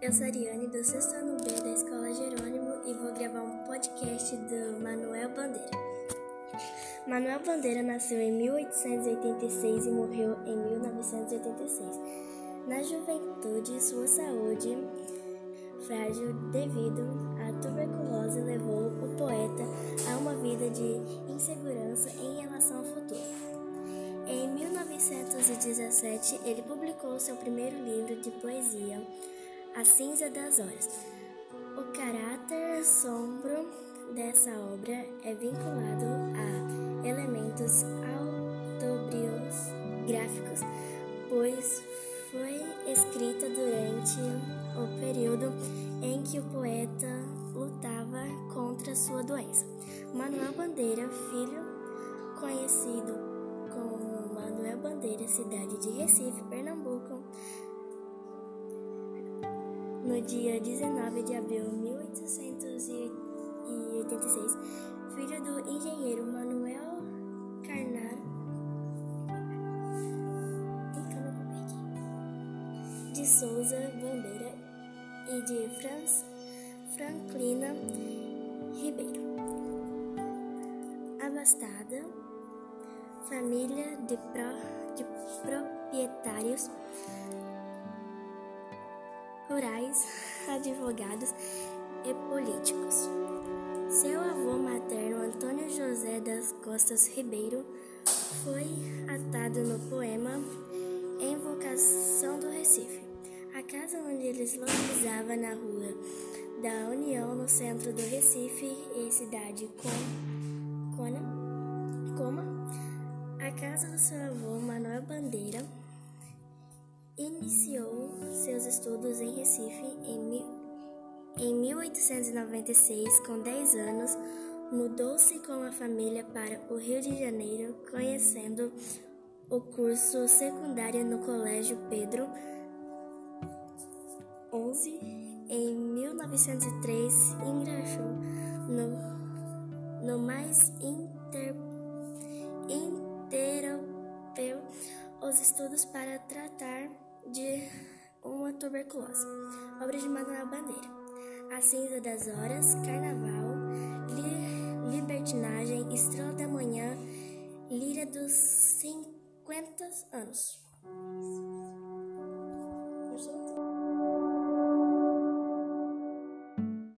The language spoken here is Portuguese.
eu sou a Ariane do sexto ano B da Escola Jerônimo e vou gravar um podcast do Manuel Bandeira. Manuel Bandeira nasceu em 1886 e morreu em 1986. Na juventude, sua saúde frágil devido à tuberculose levou o poeta a uma vida de insegurança em relação ao futuro. Em 1917, ele publicou seu primeiro livro de poesia, A Cinza das Horas. O caráter sombro dessa obra é vinculado a elementos autobiográficos, pois foi escrita durante o período em que o poeta lutava contra sua doença. Manuel Bandeira, filho conhecido como Manuel Bandeira, cidade de Recife, Pernambuco, no dia 19 de abril de 1886, filho do engenheiro Manuel Carnaro de Souza Bandeira e de Franz, Franklina Ribeiro. Abastada, família de, pro, de proprietários rurais, advogados e políticos. Seu avô materno, Antônio José das Costas Ribeiro, foi atado no poema Invocação do Recife. A casa onde eles localizava na rua da União, no centro do Recife e cidade com Cona, Coma, a casa do seu avô Manuel Bandeira iniciou seus estudos em Recife em, em 1896, com 10 anos, mudou-se com a família para o Rio de Janeiro, conhecendo o curso secundário no Colégio Pedro 11 em 1903 ingressou no, no mais inter, interrompeu os estudos para tratar de uma tuberculose. Obra de Manuel Bandeira. A Cinza das Horas, Carnaval, li Libertinagem, Estrela da Manhã, Lira dos 50 anos.